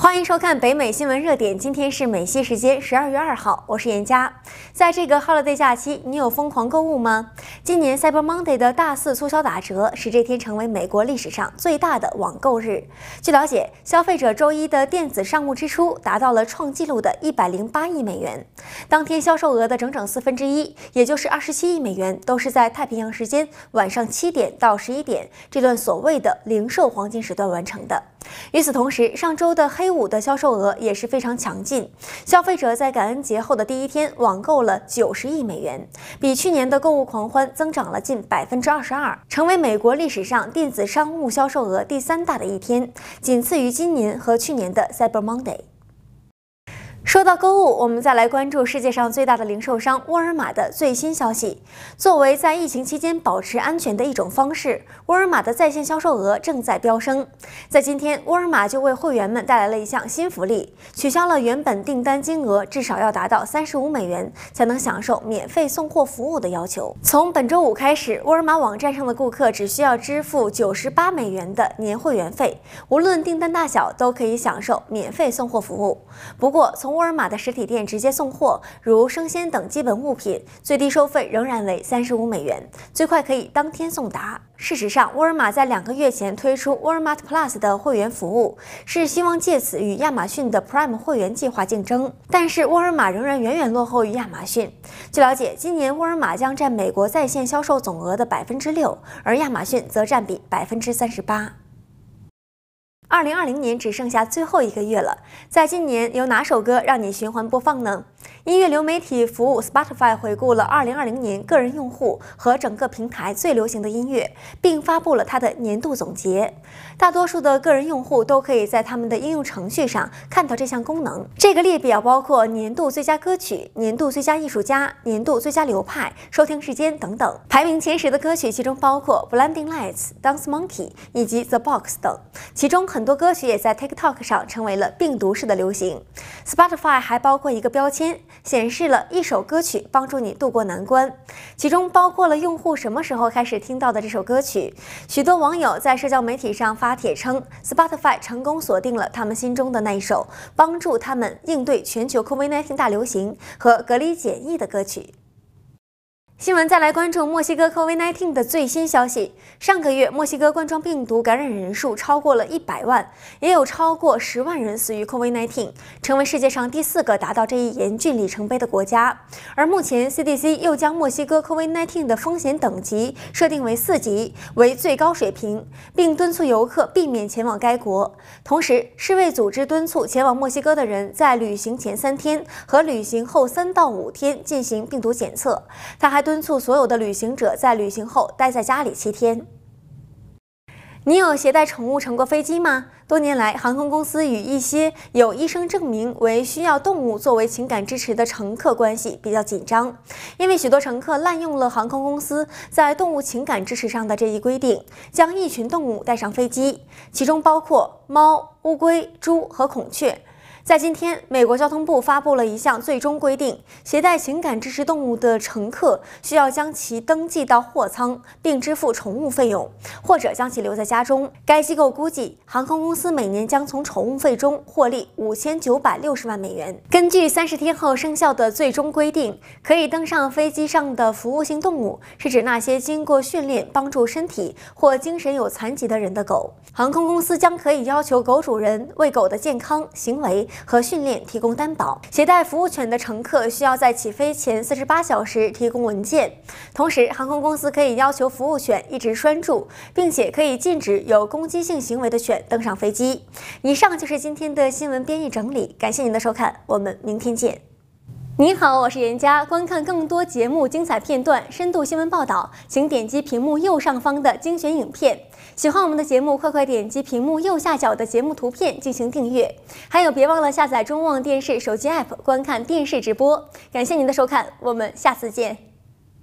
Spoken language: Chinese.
欢迎收看北美新闻热点。今天是美西时间十二月二号，我是严佳。在这个 holiday 假期，你有疯狂购物吗？今年 Cyber Monday 的大肆促销打折，使这天成为美国历史上最大的网购日。据了解，消费者周一的电子商务支出达到了创纪录的一百零八亿美元，当天销售额的整整四分之一，也就是二十七亿美元，都是在太平洋时间晚上七点到十一点这段所谓的零售黄金时段完成的。与此同时，上周的黑五的销售额也是非常强劲，消费者在感恩节后的第一天网购了九十亿美元，比去年的购物狂欢增长了近百分之二十二，成为美国历史上电子商务销售额第三大的一天，仅次于今年和去年的 Cyber Monday。说到购物，我们再来关注世界上最大的零售商沃尔玛的最新消息。作为在疫情期间保持安全的一种方式，沃尔玛的在线销售额正在飙升。在今天，沃尔玛就为会员们带来了一项新福利，取消了原本订单金额至少要达到三十五美元才能享受免费送货服务的要求。从本周五开始，沃尔玛网站上的顾客只需要支付九十八美元的年会员费，无论订单大小都可以享受免费送货服务。不过，从沃尔玛的实体店直接送货，如生鲜等基本物品，最低收费仍然为三十五美元，最快可以当天送达。事实上，沃尔玛在两个月前推出 Walmart Plus 的会员服务，是希望借此与亚马逊的 Prime 会员计划竞争。但是，沃尔玛仍然远远落后于亚马逊。据了解，今年沃尔玛将占美国在线销售总额的百分之六，而亚马逊则占比百分之三十八。二零二零年只剩下最后一个月了，在今年有哪首歌让你循环播放呢？音乐流媒体服务 Spotify 回顾了二零二零年个人用户和整个平台最流行的音乐，并发布了它的年度总结。大多数的个人用户都可以在他们的应用程序上看到这项功能。这个列表包括年度最佳歌曲、年度最佳艺术家、年度最佳流派、收听时间等等。排名前十的歌曲其中包括 Blinding Lights、Dance Monkey 以及 The Box 等，其中很多歌曲也在 TikTok 上成为了病毒式的流行。Spotify 还包括一个标签。显示了一首歌曲帮助你度过难关，其中包括了用户什么时候开始听到的这首歌曲。许多网友在社交媒体上发帖称，Spotify 成功锁定了他们心中的那一首帮助他们应对全球 COVID-19 大流行和隔离检疫的歌曲。新闻再来关注墨西哥 COVID-19 的最新消息。上个月，墨西哥冠状病毒感染人数超过了一百万，也有超过十万人死于 COVID-19，成为世界上第四个达到这一严峻里程碑的国家。而目前，CDC 又将墨西哥 COVID-19 的风险等级设定为四级，为最高水平，并敦促游客避免前往该国。同时，世卫组织敦促前往墨西哥的人在旅行前三天和旅行后三到五天进行病毒检测。他还对敦促所有的旅行者在旅行后待在家里七天。你有携带宠物乘过飞机吗？多年来，航空公司与一些有医生证明为需要动物作为情感支持的乘客关系比较紧张，因为许多乘客滥用了航空公司在动物情感支持上的这一规定，将一群动物带上飞机，其中包括猫、乌龟、猪和孔雀。在今天，美国交通部发布了一项最终规定：携带情感支持动物的乘客需要将其登记到货舱，并支付宠物费用，或者将其留在家中。该机构估计，航空公司每年将从宠物费中获利五千九百六十万美元。根据三十天后生效的最终规定，可以登上飞机上的服务性动物是指那些经过训练帮助身体或精神有残疾的人的狗。航空公司将可以要求狗主人为狗的健康行为和训练提供担保。携带服务犬的乘客需要在起飞前四十八小时提供文件。同时，航空公司可以要求服务犬一直拴住，并且可以禁止有攻击性行为的犬登上飞机。以上就是今天的新闻编译整理，感谢您的收看，我们明天见。您好，我是严佳。观看更多节目精彩片段、深度新闻报道，请点击屏幕右上方的精选影片。喜欢我们的节目，快快点击屏幕右下角的节目图片进行订阅。还有，别忘了下载中望电视手机 APP 观看电视直播。感谢您的收看，我们下次见。